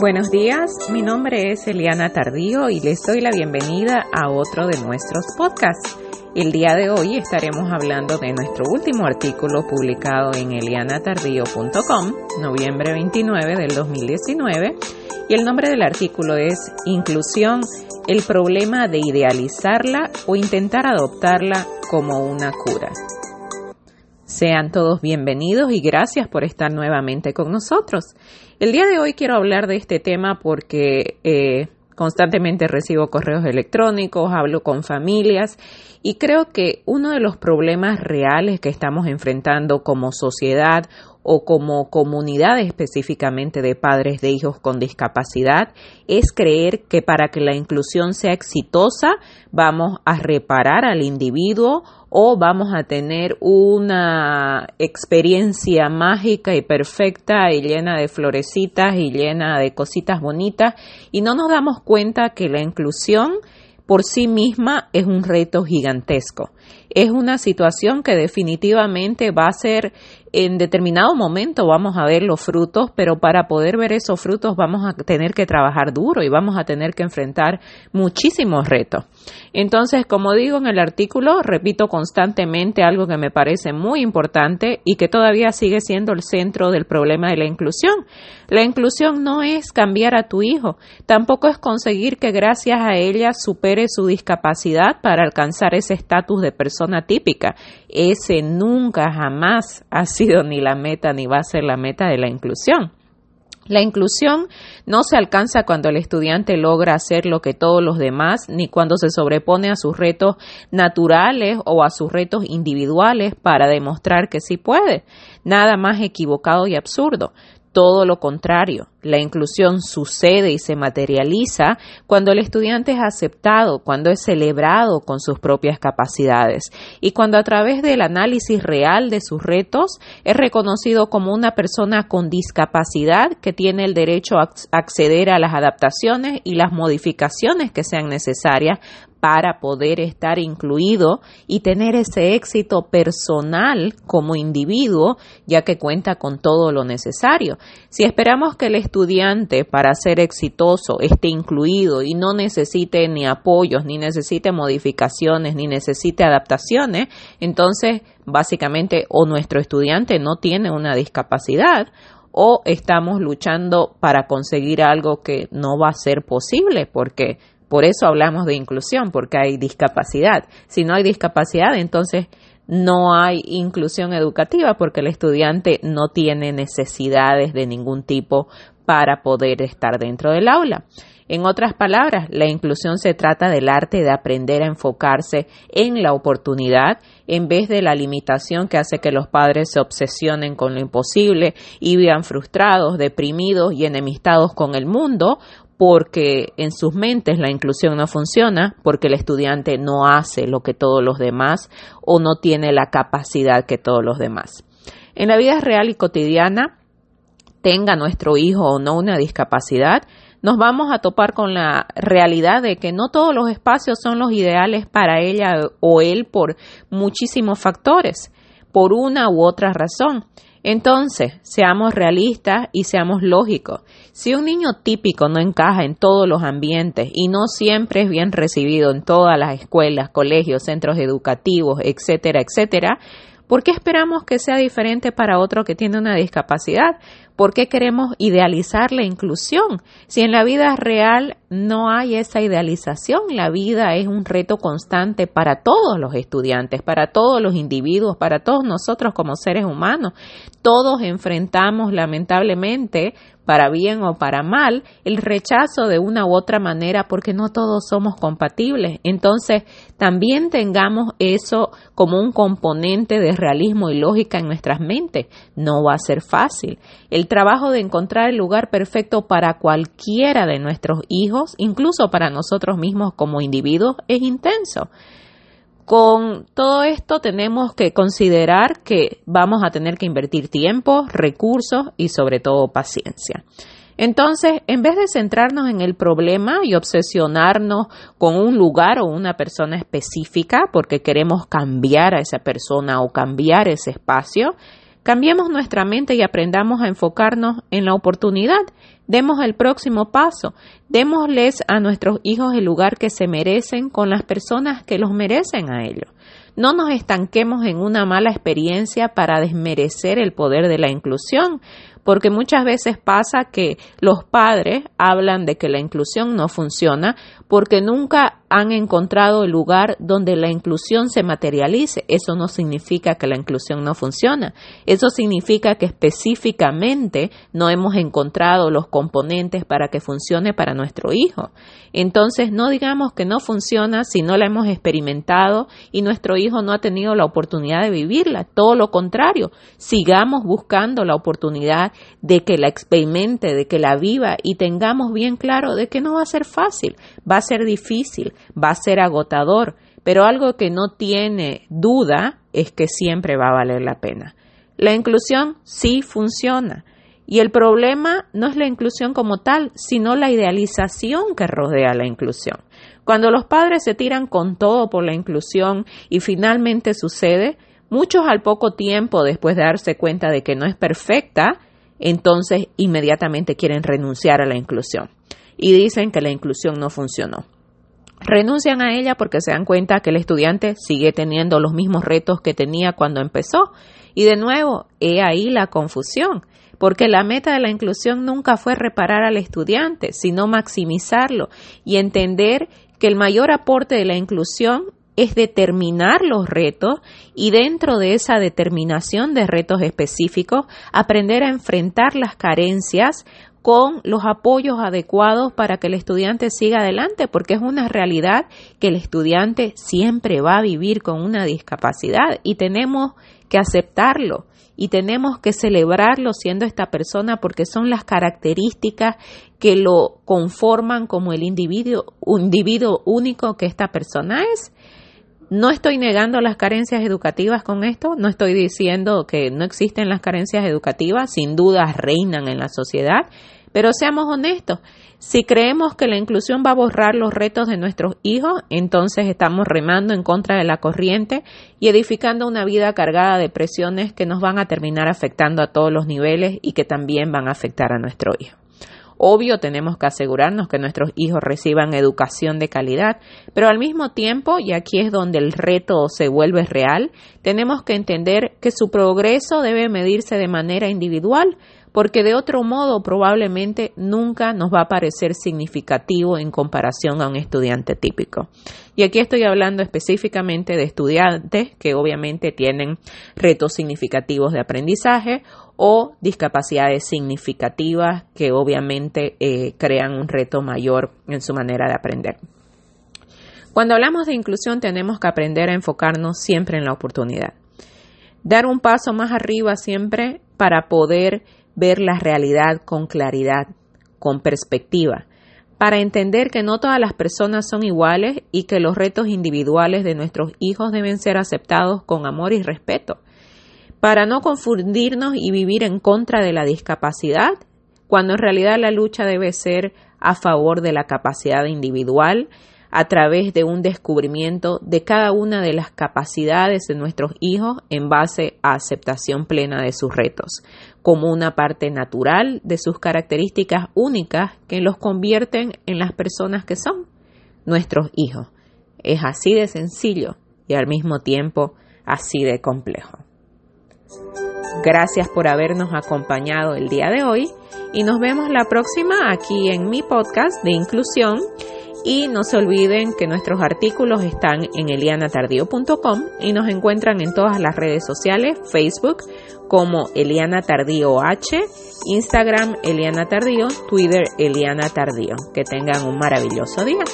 Buenos días, mi nombre es Eliana Tardío y les doy la bienvenida a otro de nuestros podcasts. El día de hoy estaremos hablando de nuestro último artículo publicado en elianatardío.com, noviembre 29 del 2019, y el nombre del artículo es Inclusión, el problema de idealizarla o intentar adoptarla como una cura. Sean todos bienvenidos y gracias por estar nuevamente con nosotros. El día de hoy quiero hablar de este tema porque eh, constantemente recibo correos electrónicos, hablo con familias y creo que uno de los problemas reales que estamos enfrentando como sociedad o como comunidad específicamente de padres de hijos con discapacidad es creer que para que la inclusión sea exitosa vamos a reparar al individuo o vamos a tener una experiencia mágica y perfecta y llena de florecitas y llena de cositas bonitas y no nos damos cuenta que la inclusión por sí misma es un reto gigantesco. Es una situación que definitivamente va a ser en determinado momento vamos a ver los frutos, pero para poder ver esos frutos vamos a tener que trabajar duro y vamos a tener que enfrentar muchísimos retos. Entonces, como digo en el artículo, repito constantemente algo que me parece muy importante y que todavía sigue siendo el centro del problema de la inclusión. La inclusión no es cambiar a tu hijo, tampoco es conseguir que gracias a ella supere su discapacidad para alcanzar ese estatus de persona típica. Ese nunca jamás ha ni la meta ni va a ser la meta de la inclusión. La inclusión no se alcanza cuando el estudiante logra hacer lo que todos los demás, ni cuando se sobrepone a sus retos naturales o a sus retos individuales para demostrar que sí puede. Nada más equivocado y absurdo todo lo contrario. La inclusión sucede y se materializa cuando el estudiante es aceptado, cuando es celebrado con sus propias capacidades y cuando a través del análisis real de sus retos es reconocido como una persona con discapacidad que tiene el derecho a acceder a las adaptaciones y las modificaciones que sean necesarias para poder estar incluido y tener ese éxito personal como individuo, ya que cuenta con todo lo necesario. Si esperamos que el estudiante para ser exitoso esté incluido y no necesite ni apoyos, ni necesite modificaciones, ni necesite adaptaciones, entonces básicamente o nuestro estudiante no tiene una discapacidad o estamos luchando para conseguir algo que no va a ser posible porque por eso hablamos de inclusión, porque hay discapacidad. Si no hay discapacidad, entonces no hay inclusión educativa porque el estudiante no tiene necesidades de ningún tipo para poder estar dentro del aula. En otras palabras, la inclusión se trata del arte de aprender a enfocarse en la oportunidad en vez de la limitación que hace que los padres se obsesionen con lo imposible y vivan frustrados, deprimidos y enemistados con el mundo porque en sus mentes la inclusión no funciona, porque el estudiante no hace lo que todos los demás o no tiene la capacidad que todos los demás. En la vida real y cotidiana, tenga nuestro hijo o no una discapacidad, nos vamos a topar con la realidad de que no todos los espacios son los ideales para ella o él por muchísimos factores, por una u otra razón. Entonces, seamos realistas y seamos lógicos. Si un niño típico no encaja en todos los ambientes y no siempre es bien recibido en todas las escuelas, colegios, centros educativos, etcétera, etcétera, ¿por qué esperamos que sea diferente para otro que tiene una discapacidad? ¿Por qué queremos idealizar la inclusión? Si en la vida real no hay esa idealización, la vida es un reto constante para todos los estudiantes, para todos los individuos, para todos nosotros como seres humanos. Todos enfrentamos lamentablemente para bien o para mal, el rechazo de una u otra manera porque no todos somos compatibles. Entonces, también tengamos eso como un componente de realismo y lógica en nuestras mentes. No va a ser fácil. El trabajo de encontrar el lugar perfecto para cualquiera de nuestros hijos, incluso para nosotros mismos como individuos, es intenso. Con todo esto tenemos que considerar que vamos a tener que invertir tiempo, recursos y sobre todo paciencia. Entonces, en vez de centrarnos en el problema y obsesionarnos con un lugar o una persona específica porque queremos cambiar a esa persona o cambiar ese espacio, Cambiemos nuestra mente y aprendamos a enfocarnos en la oportunidad. Demos el próximo paso. Démosles a nuestros hijos el lugar que se merecen con las personas que los merecen a ellos. No nos estanquemos en una mala experiencia para desmerecer el poder de la inclusión porque muchas veces pasa que los padres hablan de que la inclusión no funciona porque nunca han encontrado el lugar donde la inclusión se materialice. Eso no significa que la inclusión no funciona. Eso significa que específicamente no hemos encontrado los componentes para que funcione para nuestro hijo. Entonces, no digamos que no funciona si no la hemos experimentado y nuestro hijo no ha tenido la oportunidad de vivirla. Todo lo contrario, sigamos buscando la oportunidad de que la experimente, de que la viva y tengamos bien claro de que no va a ser fácil, va a ser difícil, va a ser agotador, pero algo que no tiene duda es que siempre va a valer la pena. La inclusión sí funciona. Y el problema no es la inclusión como tal, sino la idealización que rodea la inclusión. Cuando los padres se tiran con todo por la inclusión y finalmente sucede, muchos al poco tiempo después de darse cuenta de que no es perfecta, entonces inmediatamente quieren renunciar a la inclusión y dicen que la inclusión no funcionó. Renuncian a ella porque se dan cuenta que el estudiante sigue teniendo los mismos retos que tenía cuando empezó. Y de nuevo, he ahí la confusión, porque la meta de la inclusión nunca fue reparar al estudiante, sino maximizarlo y entender que el mayor aporte de la inclusión es determinar los retos y dentro de esa determinación de retos específicos aprender a enfrentar las carencias con los apoyos adecuados para que el estudiante siga adelante, porque es una realidad que el estudiante siempre va a vivir con una discapacidad y tenemos que aceptarlo y tenemos que celebrarlo siendo esta persona porque son las características que lo conforman como el individuo, único que esta persona es. No estoy negando las carencias educativas con esto, no estoy diciendo que no existen las carencias educativas, sin duda reinan en la sociedad, pero seamos honestos, si creemos que la inclusión va a borrar los retos de nuestros hijos, entonces estamos remando en contra de la corriente y edificando una vida cargada de presiones que nos van a terminar afectando a todos los niveles y que también van a afectar a nuestro hijo. Obvio, tenemos que asegurarnos que nuestros hijos reciban educación de calidad, pero al mismo tiempo, y aquí es donde el reto se vuelve real, tenemos que entender que su progreso debe medirse de manera individual, porque de otro modo probablemente nunca nos va a parecer significativo en comparación a un estudiante típico. Y aquí estoy hablando específicamente de estudiantes que obviamente tienen retos significativos de aprendizaje o discapacidades significativas que obviamente eh, crean un reto mayor en su manera de aprender. Cuando hablamos de inclusión tenemos que aprender a enfocarnos siempre en la oportunidad. Dar un paso más arriba siempre para poder ver la realidad con claridad, con perspectiva, para entender que no todas las personas son iguales y que los retos individuales de nuestros hijos deben ser aceptados con amor y respeto, para no confundirnos y vivir en contra de la discapacidad, cuando en realidad la lucha debe ser a favor de la capacidad individual a través de un descubrimiento de cada una de las capacidades de nuestros hijos en base a aceptación plena de sus retos, como una parte natural de sus características únicas que los convierten en las personas que son nuestros hijos. Es así de sencillo y al mismo tiempo así de complejo. Gracias por habernos acompañado el día de hoy y nos vemos la próxima aquí en mi podcast de inclusión y no se olviden que nuestros artículos están en elianatardío.com y nos encuentran en todas las redes sociales, Facebook como Eliana Tardío H, Instagram Eliana Tardío, Twitter Eliana Tardío. Que tengan un maravilloso día.